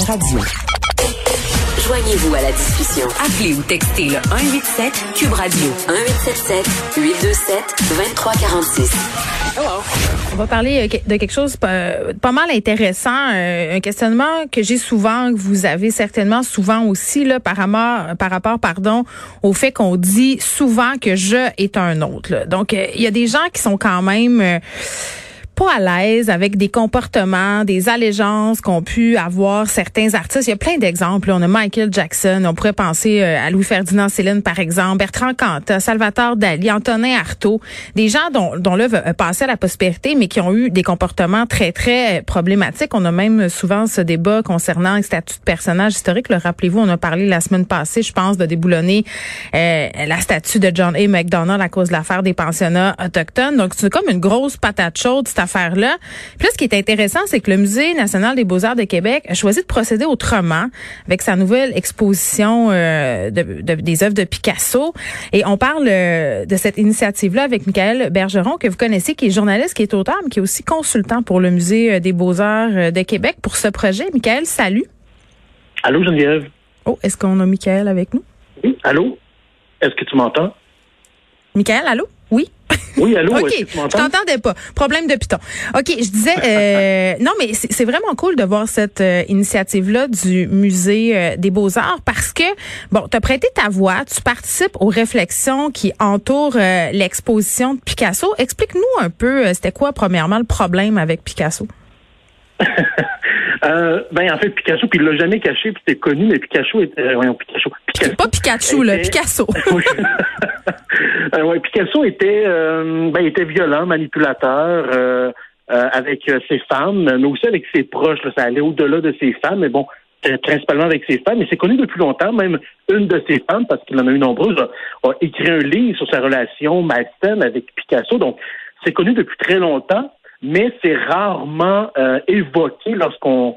cube.radio. Joignez-vous à la discussion. Appelez ou textez le 187 Cube Radio 1877 827 2346. On va parler euh, de quelque chose pas, pas mal intéressant, euh, un questionnement que j'ai souvent, que vous avez certainement souvent aussi là par rapport par rapport pardon au fait qu'on dit souvent que je est un autre. là. Donc euh, il y a des gens qui sont quand même euh, pas à l'aise avec des comportements, des allégeances qu'ont pu avoir certains artistes. Il y a plein d'exemples. On a Michael Jackson, on pourrait penser euh, à Louis-Ferdinand Céline, par exemple, Bertrand Cantat, Salvatore Dali, Antonin Artaud, des gens dont, dont l'œuvre a passé à la prospérité, mais qui ont eu des comportements très, très problématiques. On a même souvent ce débat concernant le statut de personnage historique. Le Rappelez-vous, on a parlé la semaine passée, je pense, de déboulonner euh, la statue de John A. MacDonald à cause de l'affaire des pensionnats autochtones. Donc, c'est comme une grosse patate chaude, affaire-là. Puis là, ce qui est intéressant, c'est que le Musée national des beaux-arts de Québec a choisi de procéder autrement avec sa nouvelle exposition euh, de, de- des œuvres de Picasso. Et on parle euh, de cette initiative-là avec Michael Bergeron, que vous connaissez, qui est journaliste, qui est auteur, mais qui est aussi consultant pour le Musée euh, des beaux-arts de Québec pour ce projet. Michael, salut. Allô, Geneviève? Oh, est-ce qu'on a Michael avec nous? Oui, allô? Est-ce que tu m'entends? Michael, allô? Oui. Allô? OK, je t'entendais pas. Problème de piton. OK, je disais, euh, non, mais c'est c'est vraiment cool de voir cette euh, initiative-là du Musée euh, des Beaux-Arts parce que, bon, tu as prêté ta voix, tu participes aux réflexions qui entourent euh, l'exposition de Picasso. Explique-nous un peu, c'était quoi, premièrement, le problème avec Picasso? Euh, ben, en fait, Picasso, puis il l'a jamais caché, puis c'était connu, mais Picasso était... euh, voyons, Picasso. Picasso. Pas Pikachu, là, Picasso. Euh, ouais, Picasso était, euh, ben, était violent, manipulateur euh, euh, avec euh, ses femmes, mais aussi avec ses proches. là. ça allait au-delà de ses femmes, mais bon, c'était principalement avec ses femmes. Et c'est connu depuis longtemps, même une de ses femmes, parce qu'il en a eu nombreuses, a, a écrit un livre sur sa relation malsaine avec Picasso. Donc, c'est connu depuis très longtemps, mais c'est rarement euh, évoqué lorsqu'on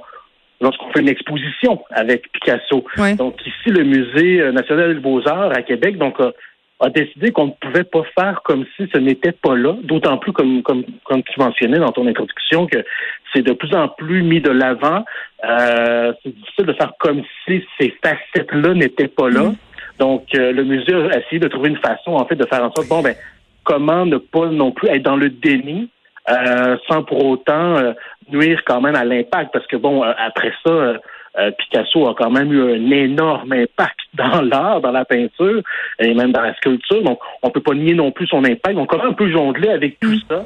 lorsqu'on fait une exposition avec Picasso. Ouais. Donc ici, le Musée euh, national des beaux-arts à Québec donc a, a décidé qu'on ne pouvait pas faire comme si ce n'était pas là, d'autant plus comme, comme, comme tu mentionnais dans ton introduction que c'est de plus en plus mis de l'avant. Euh, c'est difficile de faire comme si ces facettes-là n'étaient pas là. Donc euh, le musée a essayé de trouver une façon en fait de faire en sorte, bon ben, comment ne pas non plus être dans le déni euh, sans pour autant euh, nuire quand même à l'impact, parce que bon, euh, après ça, euh, Picasso a quand même eu un énorme impact dans l'art, dans la peinture et même dans la sculpture. Donc, on peut pas nier non plus son impact. Donc, on a un peu jonglé avec tout ça?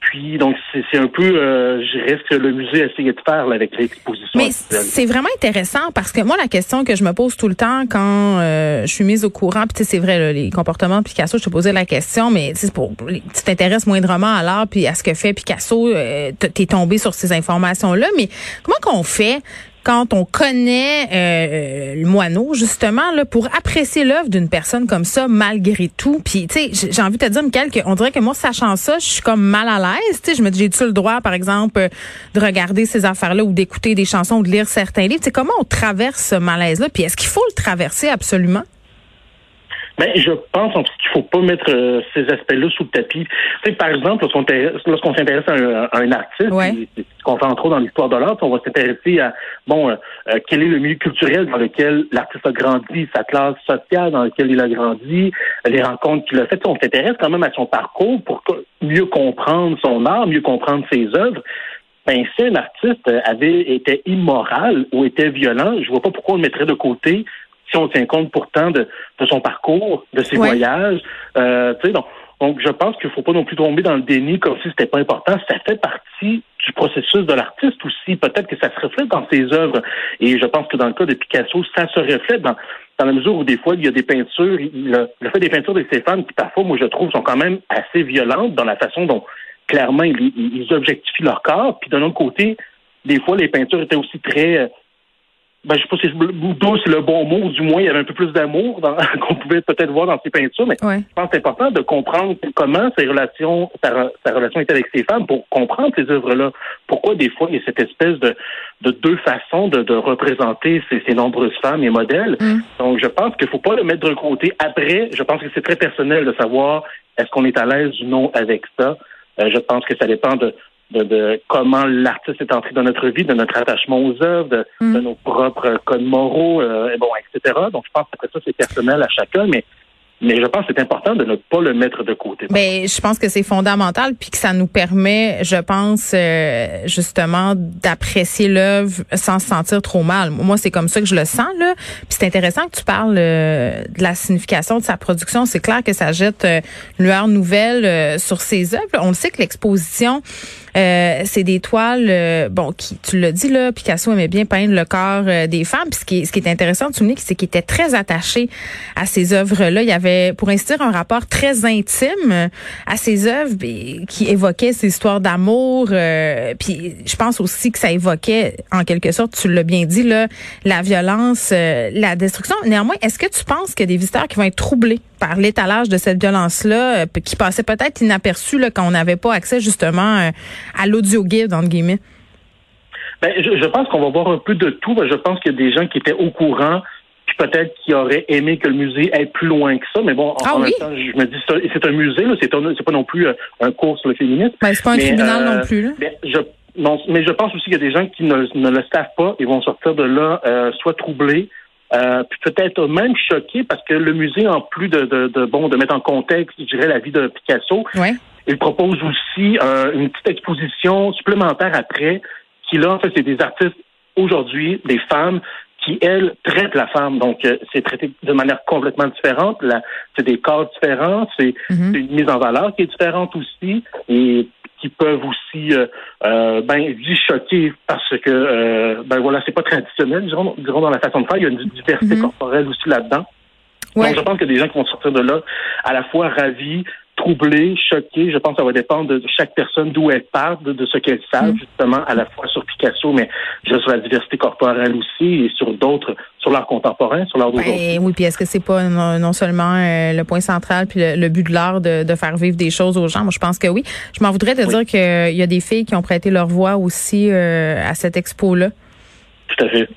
Puis, donc, c'est un peu, euh, je dirais, ce que le musée a essayé de faire là, avec l'exposition. Mais c'est vraiment intéressant parce que moi, la question que je me pose tout le temps quand euh, je suis mise au courant, puis tu sais, c'est vrai, là, les comportements de Picasso, je te posais la question, mais pour tu t'intéresses moindrement à l'art puis à ce que fait Picasso, euh, t'es tombé sur ces informations-là, mais comment qu'on fait quand on connaît euh, euh, le moineau, justement, là, pour apprécier l'œuvre d'une personne comme ça, malgré tout. Puis, tu sais, j'ai- envie de te dire, Michael, qu'on dirait que moi, sachant ça, je suis comme mal à l'aise. Tu sais, je me dis, j'ai-tu le droit, par exemple, euh, de regarder ces affaires-là ou d'écouter des chansons ou de lire certains livres? Tu comment on traverse ce malaise-là? Puis, est-ce qu'il faut le traverser absolument? Ben, je pense en tout cas qu'il faut pas mettre euh, ces aspects-là sous le tapis. Tu sais, par exemple, lorsqu'on s'intéresse à un, à un artiste, Ouais. c'est ce qu'on fait entre autres dans l'histoire de l'art, on va s'intéresser à bon, euh, euh, quel est le milieu culturel dans lequel l'artiste a grandi, sa classe sociale dans laquelle il a grandi, les rencontres qu'il a faites. On s'intéresse quand même à son parcours pour mieux comprendre son art, mieux comprendre ses œuvres. Ben, si un artiste avait été immoral ou était violent, je vois pas pourquoi on le mettrait de côté si on tient compte pourtant de, de son parcours, de ses Ouais. voyages. Euh, tu sais, donc, donc, je pense qu'il faut pas non plus tomber dans le déni comme si c'était pas important. Ça fait partie du processus de l'artiste aussi. Peut-être que ça se reflète dans ses œuvres. Et je pense que dans le cas de Picasso, ça se reflète dans, dans la mesure où des fois, il y a des peintures, il, le, fait des peintures de ses femmes qui parfois, moi, je trouve, sont quand même assez violentes dans la façon dont, clairement, ils, ils ils objectifient leur corps. Puis d'un autre côté, des fois, les peintures étaient aussi très... ben, je sais pas si douce c'est le bon mot, ou du moins il y avait un peu plus d'amour dans- qu'on pouvait peut-être voir dans ses peintures, mais Ouais. je pense que c'est important de comprendre comment ses relations, sa, re- sa relation était avec ses femmes pour comprendre ces œuvres-là. Pourquoi des fois il y a cette espèce de, de deux façons de, de représenter ces, ces nombreuses femmes et modèles. Mm. Donc je pense qu'il faut pas le mettre de côté. Après, je pense que c'est très personnel de savoir est-ce qu'on est à l'aise ou non avec ça. Euh, je pense que ça dépend de de, comment l'artiste est entré dans notre vie, de notre attachement aux œuvres, de, mm. nos propres codes moraux, et bon, etc. Donc, je pense que ça, c'est personnel à chacun, mais mais je pense que c'est important de ne pas le mettre de côté. Ben, je pense que c'est fondamental, puis que ça nous permet, je pense, euh, justement, d'apprécier l'œuvre sans se sentir trop mal. Moi, c'est comme ça que je le sens là. Puis c'est intéressant que tu parles euh, de la signification de sa production. C'est clair que ça jette euh, une lueur nouvelle sur ses œuvres. On le sait que l'exposition euh, c'est des toiles, euh, bon, qui, tu l'as dit là, Picasso aimait bien peindre le corps euh, des femmes. Puis ce qui, est, ce qui est intéressant de souligner, c'est qu'il était très attaché à ces œuvres-là. Il y avait, pour ainsi dire, un rapport très intime à ces œuvres qui évoquait ces histoires d'amour. puis je pense aussi que ça évoquait, en quelque sorte, tu l'as bien dit, là, la violence, la destruction. Néanmoins, est-ce que tu penses qu'il y a des visiteurs qui vont être troublés par l'étalage de cette violence-là, qui passait peut-être inaperçu là, quand on n'avait pas accès justement à l'audio guide, entre guillemets? Ben, je, pense qu'on va voir un peu de tout. Je pense qu'il y a des gens qui étaient au courant puis peut-être qui auraient aimé que le musée aille plus loin que ça. Mais bon, en, ah même temps, je me dis, c'est un musée, c'est pas non plus euh, un cours sur le féminisme. Ben, c'est pas un tribunal non euh, plus. Là. Mais je, mais je pense aussi qu'il y a des gens qui ne, le savent pas et vont sortir de là euh, soit troublés, puis peut-être même choqués parce que le musée, en plus de, de, bon de mettre en contexte, je dirais, la vie de Picasso, ouais. Il propose aussi euh, une petite exposition supplémentaire après, qui là, en fait, c'est des artistes aujourd'hui, des femmes qui, elles, traitent la femme. Donc, euh, c'est traité de manière complètement différente. C'est des corps différents, c'est mhm. une mise en valeur qui est différente aussi et qui peuvent aussi euh, euh ben choquer parce que euh, ben voilà c'est pas traditionnel disons, dans la façon de faire. Il y a une diversité mhm. corporelle aussi là-dedans. Donc je pense que des gens qui vont sortir de là à la fois ravis troublé, choqué. Je pense que ça va dépendre de chaque personne d'où elle part, de, ce qu'elle savent, mm. justement, à la fois sur Picasso, mais sur la diversité corporelle aussi et sur d'autres, sur l'art contemporain, sur l'art d'aujourd'hui. oui, puis est-ce que c'est pas non, seulement euh, le point central puis le, but de l'art de, faire vivre des choses aux gens? Moi, je pense que oui. Je m'en voudrais te dire qu'il y a des filles qui ont prêté leur voix aussi euh, à cette expo-là. Tout à fait.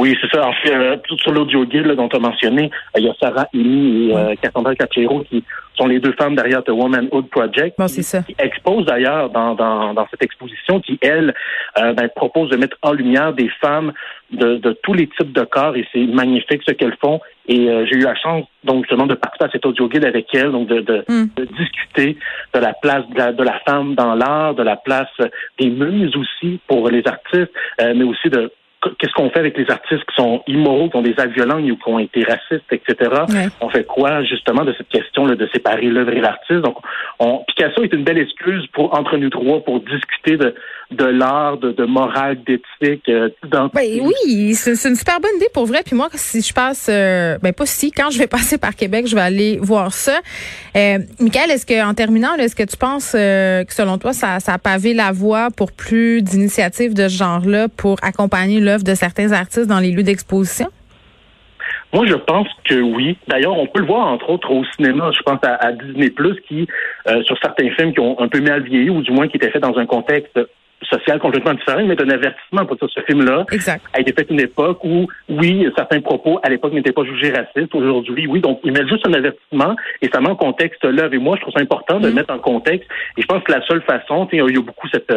Oui, c'est ça. En fait, euh, sur l'audio guide dont tu as mentionné, il y a Sarah Amy et Cassandra Capero qui sont les deux femmes derrière The Womanhood Project. c'est ça. Qui exposent d'ailleurs dans, dans, dans, cette exposition qui, elle, euh, ben, propose de mettre en lumière des femmes de, de tous les types de corps et c'est magnifique ce qu'elles font. Et euh, j'ai eu la chance, donc, justement, de participer à cet audio guide avec elles, donc de, de, hmm. de discuter de la place de la, de la femme dans l'art, de la place des muses aussi pour les artistes, euh, mais aussi de qu'est-ce qu'on fait avec les artistes qui sont immoraux, qui ont des actes violents ou qui ont été racistes, etc. On fait quoi justement de cette question là de séparer l'œuvre et l'artiste? Donc, on, Picasso est une belle excuse pour entre nous trois pour discuter de de l'art, de, de, morale, d'éthique, euh, ben, oui, c'est une super bonne idée pour vrai. Puis moi, si je passe, euh, ben pas si, quand je vais passer par Québec, je vais aller voir ça. Euh, Michael, est-ce que en terminant, est-ce que tu penses euh, que selon toi, ça, ça a pavé la voie pour plus d'initiatives de ce genre-là pour accompagner l'œuvre de certains artistes dans les lieux d'exposition? Moi, je pense que oui. D'ailleurs, on peut le voir, entre autres, au cinéma. Je pense à, Disney Plus, qui, sur certains films qui ont un peu mal vieilli, ou du moins qui étaient faits dans un contexte social complètement différent, mais un avertissement pour ce film-là a été fait une époque où, oui, certains propos à l'époque n'étaient pas jugés racistes. Aujourd'hui, oui, donc ils mettent juste un avertissement et ça met en contexte l'œuvre. Et moi, je trouve ça important de le mm. mettre en contexte. Et je pense que la seule façon, il y a beaucoup cette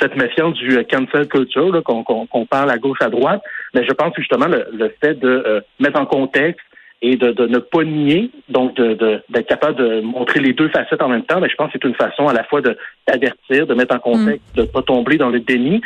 cette méfiance du euh, cancel culture qu'on parle à gauche à droite, mais je pense justement le, le fait de euh, mettre en contexte et de, de, ne pas nier, donc d'être de, capable de montrer les deux facettes en même temps, mais je pense que c'est une façon à la fois d'avertir, de mettre en contexte, mm. de ne pas tomber dans le déni,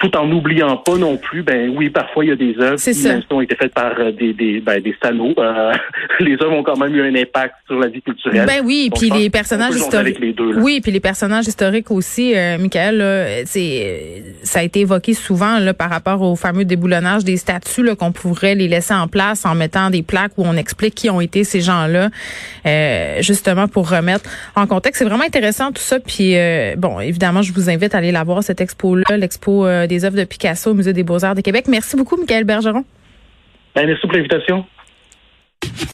tout en n'oubliant pas non plus, ben oui, parfois il y a des œuvres qui ont été faites par euh, des des, ben, des salauds. Euh, les œuvres ont quand même eu un impact sur la vie culturelle. Ben oui, puis les personnages historiques. oui, puis les personnages historiques aussi, euh, Michael, c'est ça a été évoqué souvent là par rapport au fameux déboulonnage des statues qu'on pourrait les laisser en place en mettant des plaques où on explique qui ont été ces gens-là, euh, justement pour remettre en contexte. C'est vraiment intéressant tout ça. Puis bon, évidemment, je vous invite à aller la voir cette expo-là, l'expo des œuvres de Picasso au Musée des Beaux-Arts de Québec. Merci beaucoup, Michael Bergeron. Ben, merci pour l'invitation.